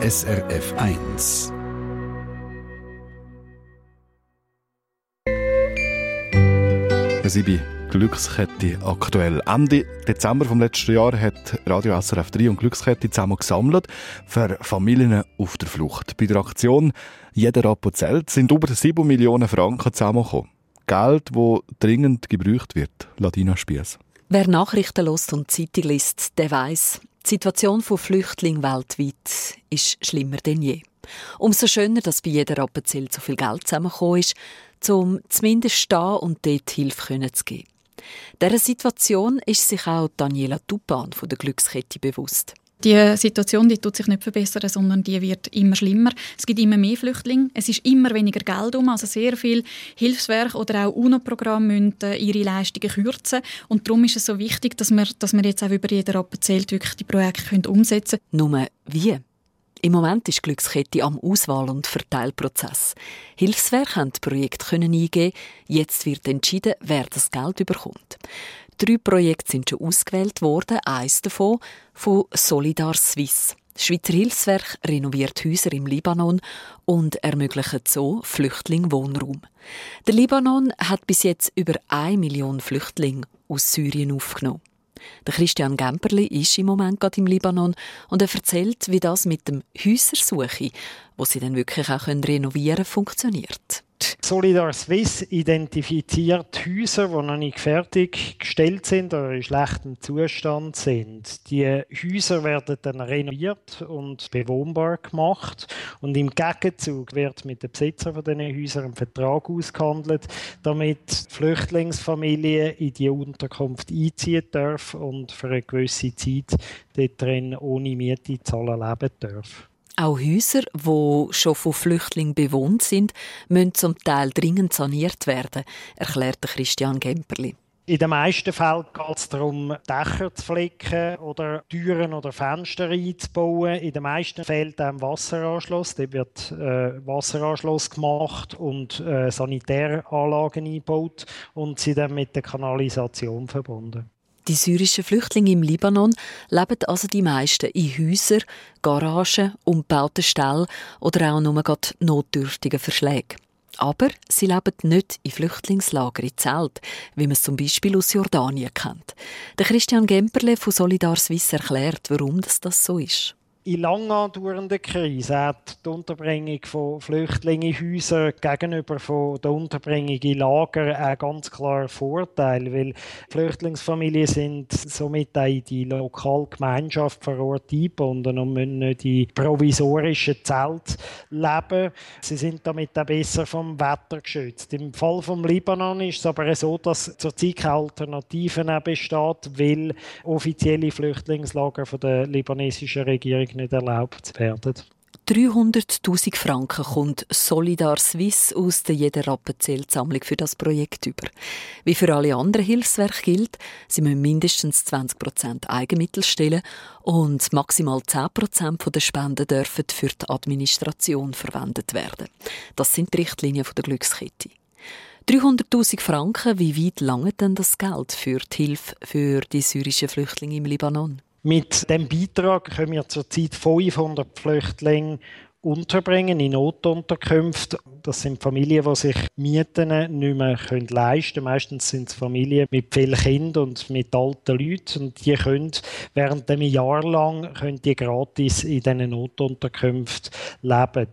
SRF 1. Sie bei Glückskette aktuell. Ende Dezember vom letzten Jahr hat Radio SRF 3 und Glückskette zusammen gesammelt für Familien auf der Flucht. Bei der Aktion «Jeder Apo zählt» sind über 7 Millionen Franken zusammengekommen. Geld, das dringend gebraucht wird. Ladina Spies. Wer Nachrichten lost und Zeitung liest, der weiß, die Situation von Flüchtlingen weltweit ist schlimmer denn je. Umso schöner, dass bei jeder Appenzell so viel Geld zusammengekommen ist, um zumindest stehen und dort Hilfe zu geben. Dieser Situation ist sich auch Daniela Tupan von der Glückskette bewusst. Die Situation die tut sich nicht verbessern, sondern die wird immer schlimmer. Es gibt immer mehr Flüchtlinge, es ist immer weniger Geld um, also sehr viel Hilfswerk oder auch UNO-Programme müssen äh, ihre Leistungen kürzen und darum ist es so wichtig, dass wir, dass wir jetzt auch über jeden erzählt wirklich die Projekte können umsetzen können. Nur wie? Im Moment ist Glückskette am Auswahl- und Verteilprozess. Hilfswerke haben das Projekt eingeben. Jetzt wird entschieden, wer das Geld überkommt. Drei Projekte sind schon ausgewählt worden, eines davon von Solidar Suisse. Das Schweizer Hilfswerk renoviert Häuser im Libanon und ermöglicht so Flüchtlingen Wohnraum. Der Libanon hat bis jetzt über eine Million Flüchtlinge aus Syrien aufgenommen. Der Christian Gemperli ist im Moment gerade im Libanon und er erzählt, wie das mit dem Häusersuche, wo sie dann wirklich auch renovieren können, funktioniert. Solidar Swiss identifiziert Häuser, die noch nicht fertiggestellt sind oder in schlechtem Zustand sind. Die Häuser werden dann renoviert und bewohnbar gemacht und im Gegenzug wird mit den Besitzern von diesen Häusern ein Vertrag ausgehandelt, damit Flüchtlingsfamilien in die Unterkunft einziehen dürfen und für eine gewisse Zeit dort drin ohne Miete zahlen leben dürfen. Auch Häuser, die schon von Flüchtlingen bewohnt sind, müssen zum Teil dringend saniert werden, erklärte Christian Gemperli. In den meisten Fällen geht es darum, Dächer zu flicken oder Türen oder Fenster einzubauen. In den meisten fehlt ein Wasseranschluss. Dort wird äh, Wasseranschluss gemacht und äh, Sanitäranlagen eingebaut und sie dann mit der Kanalisation verbunden. Die syrischen Flüchtlinge im Libanon leben also die meisten in Häusern, Garagen, umgebauten Ställen oder auch nur notdürftigen Verschlägen. Aber sie leben nicht in Flüchtlingslagern in Zelt, wie man es zum Beispiel aus Jordanien kennt. Der Christian Gemperle von Solidar Suisse erklärt, warum das so ist in lang andauernden Krisen hat die Unterbringung von Flüchtlingen in Häusern gegenüber von der Unterbringung in Lager einen ganz klaren Vorteil, weil Flüchtlingsfamilien sind somit auch in die lokale Gemeinschaft vor Ort eingebunden und müssen nicht in provisorischen Zelten leben. Sie sind damit auch besser vom Wetter geschützt. Im Fall vom Libanon ist es aber so, dass zurzeit keine Alternativen besteht, weil offizielle Flüchtlingslager von der libanesischen Regierung nicht erlaubt werden. 300.000 Franken kommt Solidar Suisse aus der Jeder Appenzell-Sammlung für das Projekt über. Wie für alle anderen Hilfswerke gilt, sie müssen mindestens 20% Eigenmittel stellen und maximal 10% der Spenden dürfen für die Administration verwendet werden. Das sind die Richtlinien der Glückskette. 300.000 Franken, wie weit lange denn das Geld für die Hilfe für die syrischen Flüchtlinge im Libanon? Mit dem Beitrag können wir zurzeit 500 Flüchtlinge unterbringen in Notunterkünften. Das sind Familien, die sich Mieten nicht mehr leisten können. Meistens sind es Familien mit vielen Kindern und mit alten Leuten. Und die können während einem Jahr lang können die gratis in diesen Notunterkünften leben.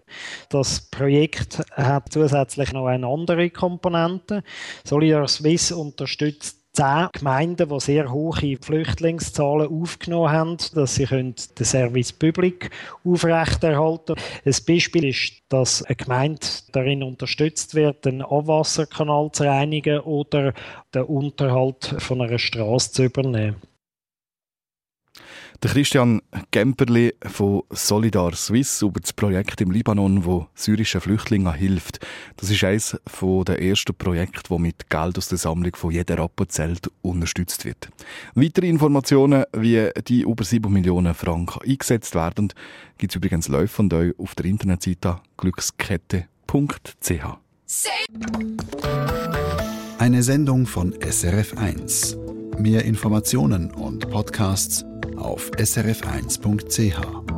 Das Projekt hat zusätzlich noch eine andere Komponente. Solidar Swiss unterstützt zehn Gemeinden, die sehr hohe Flüchtlingszahlen aufgenommen haben, dass sie den Service Public aufrechterhalten können. Ein Beispiel ist, dass eine Gemeinde darin unterstützt wird, den Abwasserkanal zu reinigen oder den Unterhalt von einer Straße zu übernehmen. Der Christian Gemperli von Solidar Suisse über das Projekt im Libanon, wo syrischen Flüchtlingen hilft. Das ist eines der ersten Projekte, das mit Geld aus der Sammlung von jeder Appenzelt unterstützt wird. Weitere Informationen, wie die über 7 Millionen Franken eingesetzt werden, gibt es übrigens live von euch auf der Internetseite glückskette.ch. Eine Sendung von SRF1. Mehr Informationen und Podcasts auf srf1.ch.